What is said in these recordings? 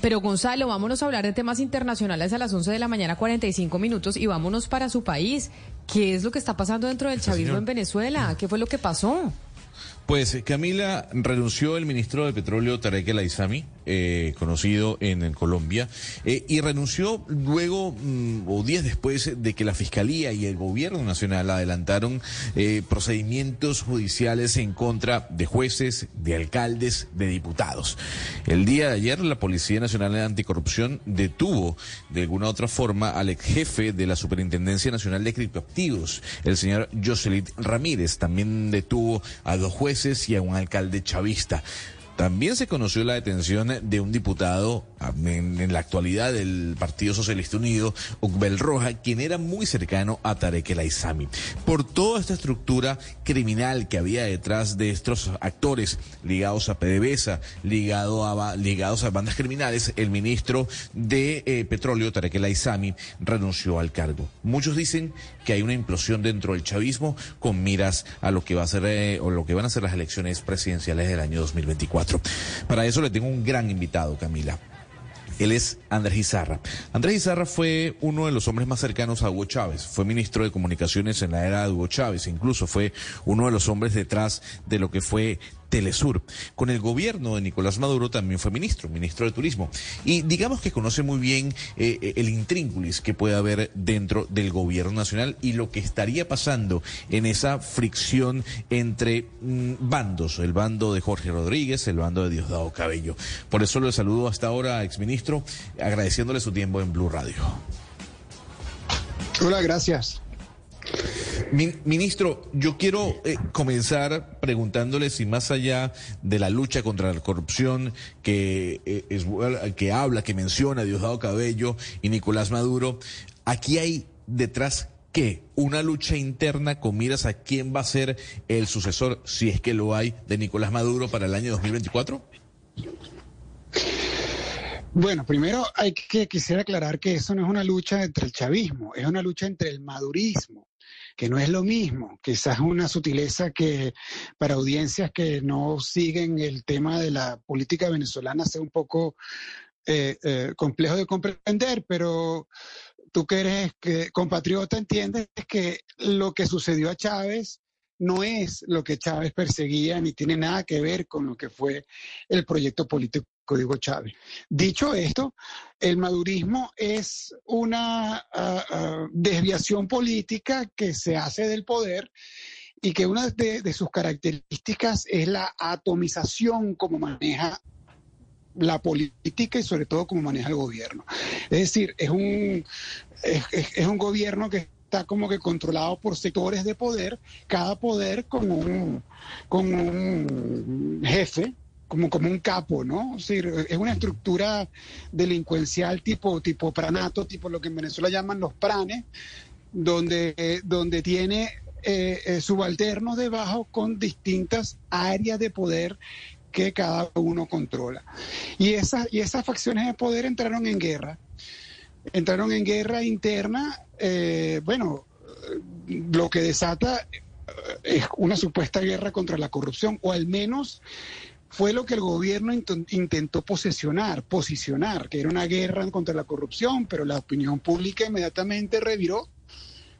Pero Gonzalo, vámonos a hablar de temas internacionales a las 11 de la mañana, 45 minutos, y vámonos para su país. ¿Qué es lo que está pasando dentro del chavismo en Venezuela? ¿Qué fue lo que pasó? Pues Camila renunció el ministro de Petróleo Tarek El Aizami, eh, conocido en, Colombia, eh, y renunció luego mm, o días después de que la Fiscalía y el Gobierno Nacional adelantaron eh, procedimientos judiciales en contra de jueces, de alcaldes, de diputados. El día de ayer la Policía Nacional de Anticorrupción detuvo de alguna otra forma al ex jefe de la Superintendencia Nacional de Criptoactivos, el señor Jocelyn Ramírez. También detuvo a dos jueces y a un alcalde chavista. También se conoció la detención de un diputado en, la actualidad del Partido Socialista Unido, Ugbel Roja, quien era muy cercano a Tarek El Aizami. Por toda esta estructura criminal que había detrás de estos actores ligados a PDVSA, ligado a, ligados a bandas criminales, el ministro de eh, Petróleo, Tarek El Aizami, renunció al cargo. Muchos dicen que hay una implosión dentro del chavismo con miras a lo que va a ser eh, o lo que van a ser las elecciones presidenciales del año 2024. Para eso le tengo un gran invitado, Camila. Él es Andrés Izarra. Andrés Izarra fue uno de los hombres más cercanos a Hugo Chávez. Fue ministro de Comunicaciones en la era de Hugo Chávez. Incluso fue uno de los hombres detrás de lo que fue Telesur. Con el gobierno de Nicolás Maduro también fue ministro, ministro de Turismo. Y digamos que conoce muy bien eh, el intríngulis que puede haber dentro del gobierno nacional y lo que estaría pasando en esa fricción entre mm, bandos, el bando de Jorge Rodríguez, el bando de Diosdado Cabello. Por eso le saludo hasta ahora, exministro, agradeciéndole su tiempo en Blue Radio. Hola, gracias. Ministro, yo quiero eh, comenzar preguntándole si más allá de la lucha contra la corrupción que, eh, que habla, que menciona Diosdado Cabello y Nicolás Maduro, aquí hay detrás qué? Una lucha interna con miras a quién va a ser el sucesor, si es que lo hay, de Nicolás Maduro para el año 2024? Bueno, primero hay que quisiera aclarar que eso no es una lucha entre el chavismo, es una lucha entre el madurismo que no es lo mismo, quizás una sutileza que para audiencias que no siguen el tema de la política venezolana sea un poco eh, eh, complejo de comprender, pero tú que eres que, compatriota entiendes que lo que sucedió a Chávez no es lo que Chávez perseguía ni tiene nada que ver con lo que fue el proyecto político Dicho esto, el madurismo es una ah, ah, desviación política que se hace del poder y que una de, sus características es la atomización como maneja la política y sobre todo como maneja el gobierno. Es decir, es un, es, un gobierno que está como que controlado por sectores de poder, cada poder con un, con un jefe como, como un capo, ¿no? Es, una estructura delincuencial tipo, tipo pranato, tipo lo que en Venezuela llaman los pranes, donde, donde tiene eh, eh, subalternos debajo con distintas áreas de poder que cada uno controla. Y esas, y esas facciones de poder entraron en guerra. Entraron en guerra interna, eh, bueno, lo que desata es una supuesta guerra contra la corrupción, o al menos fue lo que el gobierno intentó posesionar, posicionar, que era una guerra contra la corrupción, pero la opinión pública inmediatamente reviró.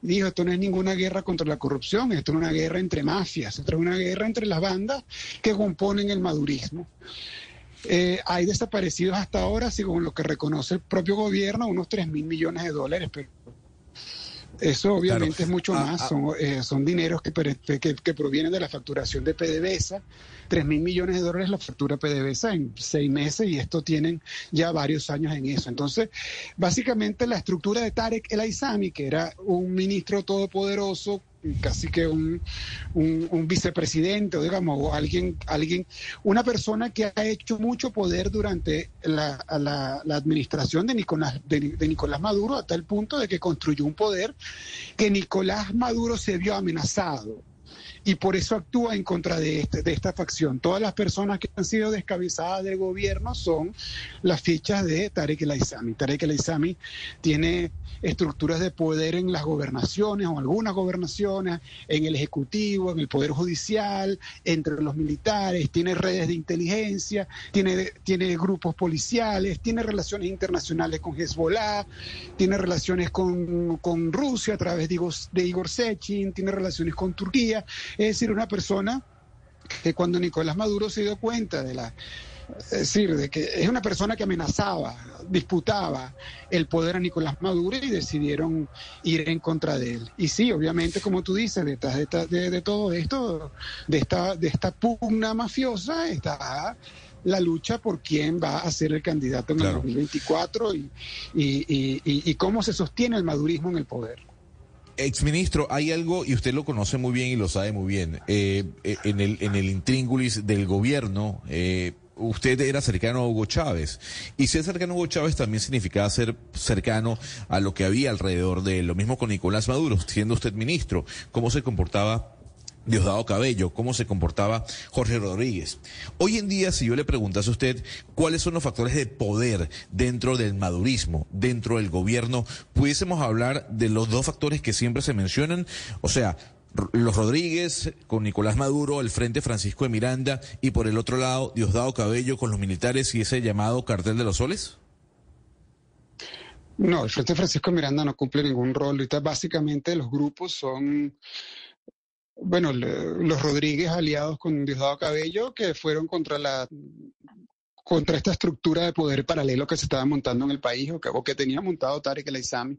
Dijo, esto no es ninguna guerra contra la corrupción, esto es una guerra entre mafias, esto es una guerra entre las bandas que componen el madurismo. Eh, hay desaparecidos hasta ahora, según lo que reconoce el propio gobierno, unos 3 mil millones de dólares, pero eso obviamente es mucho ah, más, ah. son, eh, son dineros que, que, que, provienen de la facturación de PDVSA. 3 mil millones de dólares la factura PDVSA en seis meses y esto tienen ya varios años en eso. Entonces, básicamente la estructura de Tarek El Aizami, que era un ministro todopoderoso casi que un, un, vicepresidente, o digamos, o alguien, alguien, una persona que ha hecho mucho poder durante la, la, administración de Nicolás, de Nicolás Maduro, hasta el punto de que construyó un poder que Nicolás Maduro se vio amenazado y por eso actúa en contra de, este, de esta facción. Todas las personas que han sido descabezadas del gobierno son las fichas de Tarek El Aizami. Tarek El Aizami tiene estructuras de poder en las gobernaciones o algunas gobernaciones, en el Ejecutivo, en el Poder Judicial, entre los militares, tiene redes de inteligencia, tiene, tiene grupos policiales, tiene relaciones internacionales con Hezbollah, tiene relaciones con, con Rusia a través de Igor, de Igor Sechin, tiene relaciones con Turquía. Es decir, una persona que cuando Nicolás Maduro se dio cuenta de la es decir, de que es una persona que amenazaba, disputaba el poder a Nicolás Maduro y decidieron ir en contra de él. Y sí, obviamente, como tú dices, detrás de, de, todo esto, de esta, de esta pugna mafiosa, está la lucha por quién va a ser el candidato en el 2024 y, y, y cómo se sostiene el madurismo en el poder. Exministro, hay algo, y usted lo conoce muy bien y lo sabe muy bien, eh, eh, en, el, en el intríngulis del gobierno, eh, usted era cercano a Hugo Chávez. Y ser cercano a Hugo Chávez también significaba ser cercano a lo que había alrededor de él. Lo mismo con Nicolás Maduro, siendo usted ministro. ¿Cómo se comportaba Diosdado Cabello, cómo se comportaba Jorge Rodríguez. Hoy en día, si yo le preguntase a usted cuáles son los factores de poder dentro del madurismo, dentro del gobierno, pudiésemos hablar de los dos factores que siempre se mencionan, o sea, los Rodríguez con Nicolás Maduro, el Frente Francisco de Miranda y por el otro lado Diosdado Cabello con los militares y ese llamado cartel de los soles? No, el Frente Francisco de Miranda no cumple ningún rol. Ahorita básicamente los grupos son bueno, los Rodríguez aliados con Diosdado Cabello, que fueron contra la contra esta estructura de poder paralelo que se estaba montando en el país o que, o que tenía montado Tarek El Aizami.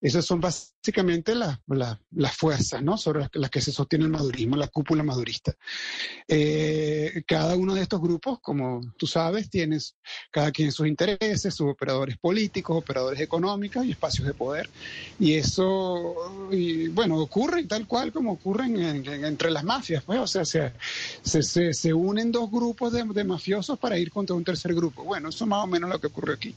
Esas son básicamente las fuerzas ¿no? sobre las, que se sostiene el madurismo, la cúpula madurista. Eh, cada uno de estos grupos, como tú sabes, tiene cada quien sus intereses, sus operadores políticos, operadores económicos y espacios de poder. Y eso, bueno, ocurre tal cual como ocurre entre las mafias. Pues, o sea, se, se, se unen dos grupos de, de mafiosos para ir contra un tercer grupo. Bueno, eso es más o menos lo que ocurre aquí.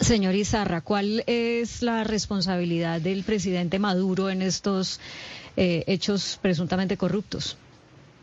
Señor Izarra, ¿cuál es la responsabilidad del presidente Maduro en estos eh, hechos presuntamente corruptos?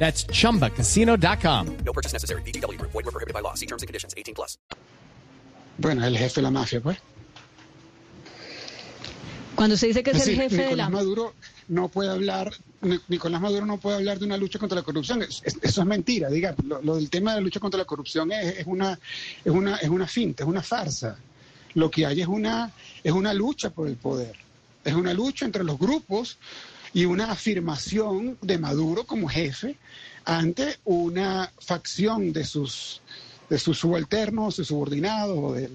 That's chumbacasino.com. No purchase necessary. BGW. Void were prohibited by law. See terms and conditions 18 plus. Bueno, el jefe de la mafia, pues. Cuando se dice que es, el jefe Nicolás de la Maduro no puede hablar, Nicolás Maduro no puede hablar de una lucha contra la corrupción. eso es mentira, diga. Lo, del tema de la lucha contra la corrupción es, es, una, es una, es una finta, es una farsa. Lo que hay es una, es una lucha por el poder. Es una lucha entre los grupos y una afirmación de Maduro como jefe ante una facción de sus de sus subalternos, de subordinados o de,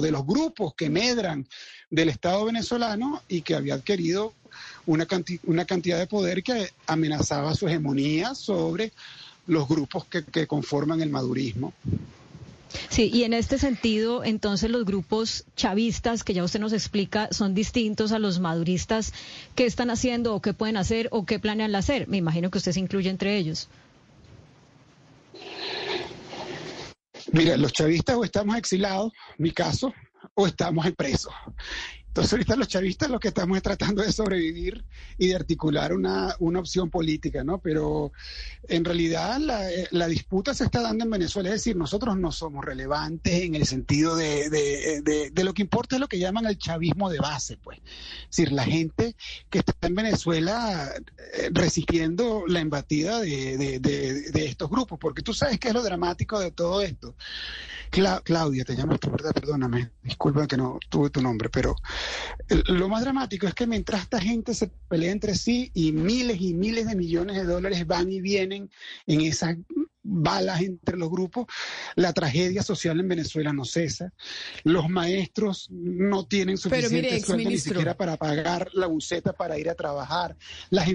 de, los grupos que medran del Estado venezolano y que había adquirido una, una cantidad de poder que amenazaba su hegemonía sobre los grupos que, que conforman el madurismo. Sí, y en este sentido, entonces los grupos chavistas, que ya usted nos explica, son distintos a los maduristas. ¿Qué están haciendo o qué pueden hacer o qué planean hacer? Me imagino que usted se incluye entre ellos. Mira, los chavistas o estamos exilados, mi caso, o estamos en presos. Entonces ahorita los chavistas lo que estamos es tratando de sobrevivir y de articular una, una opción política, ¿no? Pero en realidad la, eh, la, disputa se está dando en Venezuela, es decir, nosotros no somos relevantes en el sentido de, de, de, lo que importa es lo que llaman el chavismo de base, pues. Es decir, la gente que está en Venezuela eh, resistiendo la embatida de, estos grupos, porque tú sabes qué es lo dramático de todo esto. Claudia, te llamas tu verdad, perdóname, disculpa que no tuve tu nombre, pero Lo más dramático es que mientras esta gente se pelea entre sí y miles y miles de millones de dólares van y vienen en esas balas entre los grupos, la tragedia social en Venezuela no cesa. Los maestros no tienen suficiente sueldo ni siquiera para pagar la buceta para ir a trabajar. Las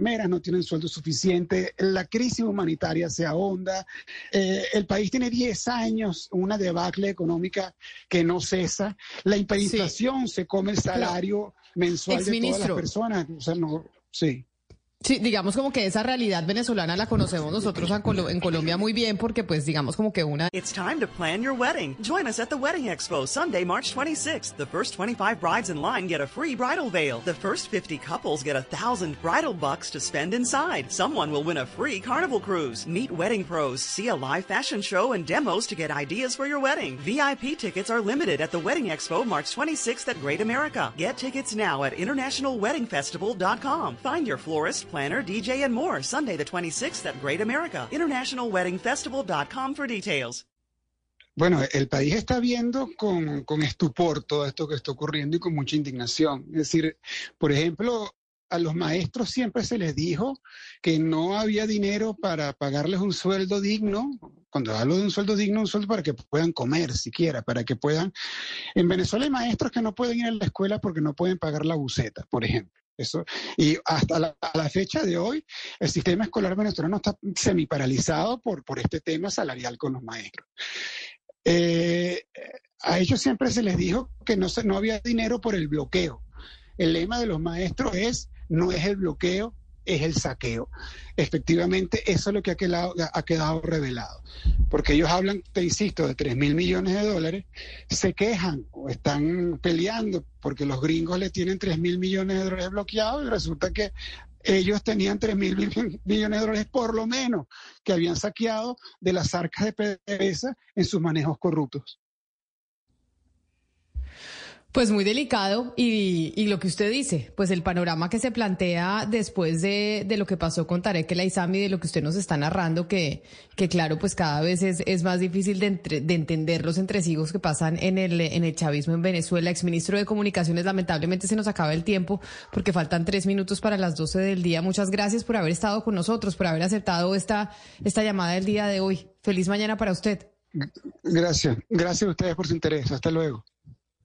no tienen sueldo suficiente, la crisis humanitaria se ahonda, eh, el país tiene 10 años, una debacle económica que no cesa, la hiperinflación se come el salario mensual de todas las personas, o sea, no, sí. Sí, digamos como que esa realidad venezolana la conocemos nosotros en, Colo en, Colombia muy bien porque pues digamos como que una... It's time to plan your wedding. Join us at the Wedding Expo Sunday, March 26th. The first 25 brides in line get a free bridal veil. The first 50 couples get a thousand bridal bucks to spend inside. Someone will win a free carnival cruise. Meet wedding pros, see a live fashion show and demos to get ideas for your wedding. VIP tickets are limited at the Wedding Expo March 26th at Great America. Get tickets now at internationalweddingfestival.com. Find your florist planner, DJ, and more Sunday the 26th at Great America. InternationalWeddingFestival.com for details. Bueno, el país está viendo con, con estupor todo esto que está ocurriendo y con mucha indignación. Es decir, por ejemplo, a los maestros siempre se les dijo que no había dinero para pagarles un sueldo digno. Cuando hablo de un sueldo digno, un sueldo para que puedan comer siquiera, para que puedan... En Venezuela hay maestros que no pueden ir a la escuela porque no pueden pagar la buceta, por ejemplo. Eso, y hasta la, la, fecha de hoy, el sistema escolar venezolano está semiparalizado por, por este tema salarial con los maestros. Eh, a ellos siempre se les dijo que no, no había dinero por el bloqueo. El lema de los maestros es, no es el bloqueo, es el saqueo. Efectivamente, eso es lo que ha quedado, ha quedado revelado. Porque ellos hablan, te insisto, de 3 mil millones de dólares, se quejan o están peleando porque los gringos le tienen 3 mil millones de dólares bloqueados y resulta que ellos tenían 3 mil millones de dólares por lo menos que habían saqueado de las arcas de PDVSA en sus manejos corruptos. Pues muy delicado y, y, lo que usted dice, pues el panorama que se plantea después de, de lo que pasó con Tarek El Aizami, de lo que usted nos está narrando, que, que claro, pues cada vez es, es más difícil de, entre, de, entender los entresijos que pasan en el, en el chavismo en Venezuela. Exministro de Comunicaciones, lamentablemente se nos acaba el tiempo porque faltan tres minutos para las doce del día. Muchas gracias por haber estado con nosotros, por haber aceptado esta, esta llamada del día de hoy. Feliz mañana para usted. Gracias. Gracias a ustedes por su interés. Hasta luego.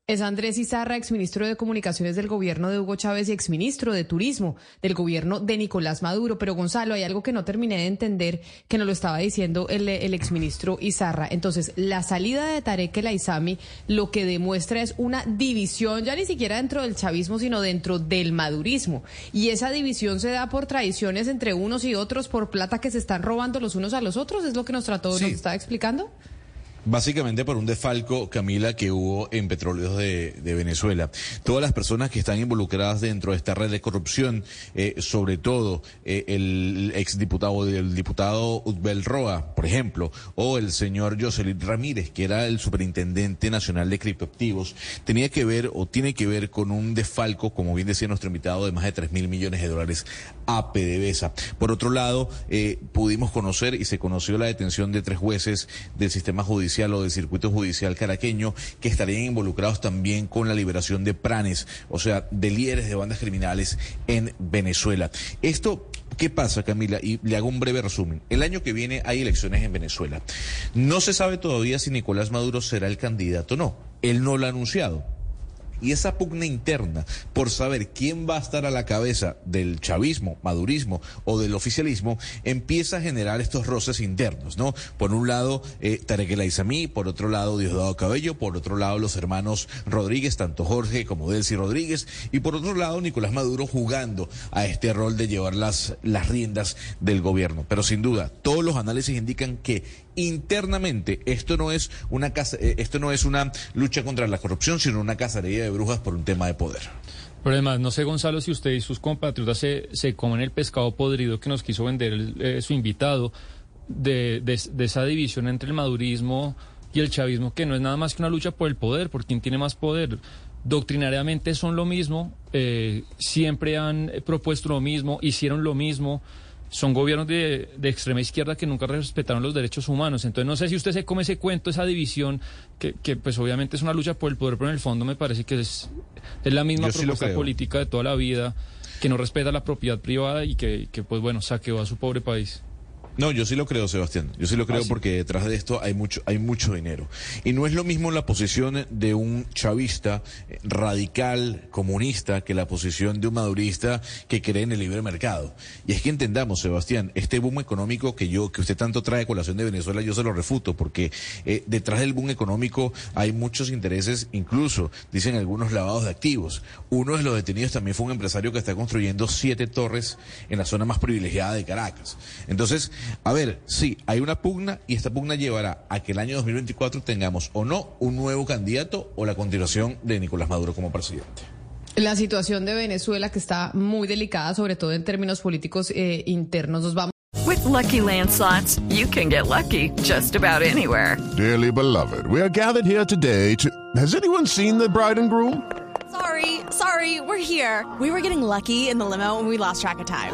Es Andrés Izarra, exministro de Comunicaciones del gobierno de Hugo Chávez y exministro de Turismo del gobierno de Nicolás Maduro. Pero Gonzalo, hay algo que no terminé de entender, que nos lo estaba diciendo el, el exministro Izarra. Entonces, la salida de Tarek El Aizami lo que demuestra es una división, ya ni siquiera dentro del chavismo, sino dentro del madurismo. Y esa división se da por traiciones entre unos y otros, por plata que se están robando los unos a los otros, es lo que nos trató, sí. nos está explicando. Básicamente por un desfalco, Camila, que hubo en Petróleos de, Venezuela. Todas las personas que están involucradas dentro de esta red de corrupción, eh, sobre todo eh, el exdiputado, el diputado Utbel Roa, por ejemplo, o el señor Jocelyn Ramírez, que era el superintendente nacional de criptoactivos, tenía que ver o tiene que ver con un desfalco, como bien decía nuestro invitado, de más de 3 mil millones de dólares a PDVSA. Por otro lado, eh, pudimos conocer y se conoció la detención de tres jueces del sistema judicial o del circuito judicial caraqueño que estarían involucrados también con la liberación de pranes, o sea, de líderes de bandas criminales en Venezuela. Esto ¿Qué pasa, Camila? Y le hago un breve resumen. El año que viene hay elecciones en Venezuela. No se sabe todavía si Nicolás Maduro será el candidato o no. Él no lo ha anunciado. Y esa pugna interna por saber quién va a estar a la cabeza del chavismo, madurismo o del oficialismo empieza a generar estos roces internos, ¿no? Por un lado, eh, Tarek por otro lado, Diosdado Cabello, por otro lado, los hermanos Rodríguez, tanto Jorge como Delcy Rodríguez, y por otro lado, Nicolás Maduro jugando a este rol de llevar las, las riendas del gobierno. Pero sin duda, todos los análisis indican que internamente esto no es una casa, eh, esto no es una lucha contra la corrupción, sino una cacería de brujas por un tema de poder. Pero además, no sé, Gonzalo, si usted y sus compatriotas se, se comen el pescado podrido que nos quiso vender el, eh, su invitado de, de, esa división entre el madurismo y el chavismo, que no es nada más que una lucha por el poder, por quién tiene más poder. Doctrinariamente son lo mismo, eh, siempre han propuesto lo mismo, hicieron lo mismo son gobiernos de, de, extrema izquierda que nunca respetaron los derechos humanos. Entonces no sé si usted se come ese cuento, esa división, que, que pues obviamente es una lucha por el poder, pero en el fondo me parece que es, es la misma Yo propuesta política de toda la vida, que no respeta la propiedad privada y que, que pues bueno, saqueó a su pobre país. No, yo sí lo creo, Sebastián. Yo sí lo creo Ah, sí. porque detrás de esto hay mucho, hay mucho dinero. Y no es lo mismo la posición de un chavista eh, radical, comunista, que la posición de un madurista que cree en el libre mercado. Y es que entendamos, Sebastián, este boom económico que yo, que usted tanto trae a colación de Venezuela, yo se lo refuto, porque eh, detrás del boom económico hay muchos intereses, incluso, dicen algunos lavados de activos. Uno de los detenidos también fue un empresario que está construyendo siete torres en la zona más privilegiada de Caracas. Entonces, a ver, sí, hay una pugna y esta pugna llevará a que el año 2024 tengamos o no un nuevo candidato o la continuación de Nicolás Maduro como presidente. La situación de Venezuela que está muy delicada, sobre todo en términos políticos eh, internos. Nos vamos. With Lucky Land slots, you can get lucky just about anywhere. Dearly beloved, we are gathered here today to. Has anyone seen the bride and groom? Sorry, sorry, we're here. We were getting lucky in the limo and we lost track of time.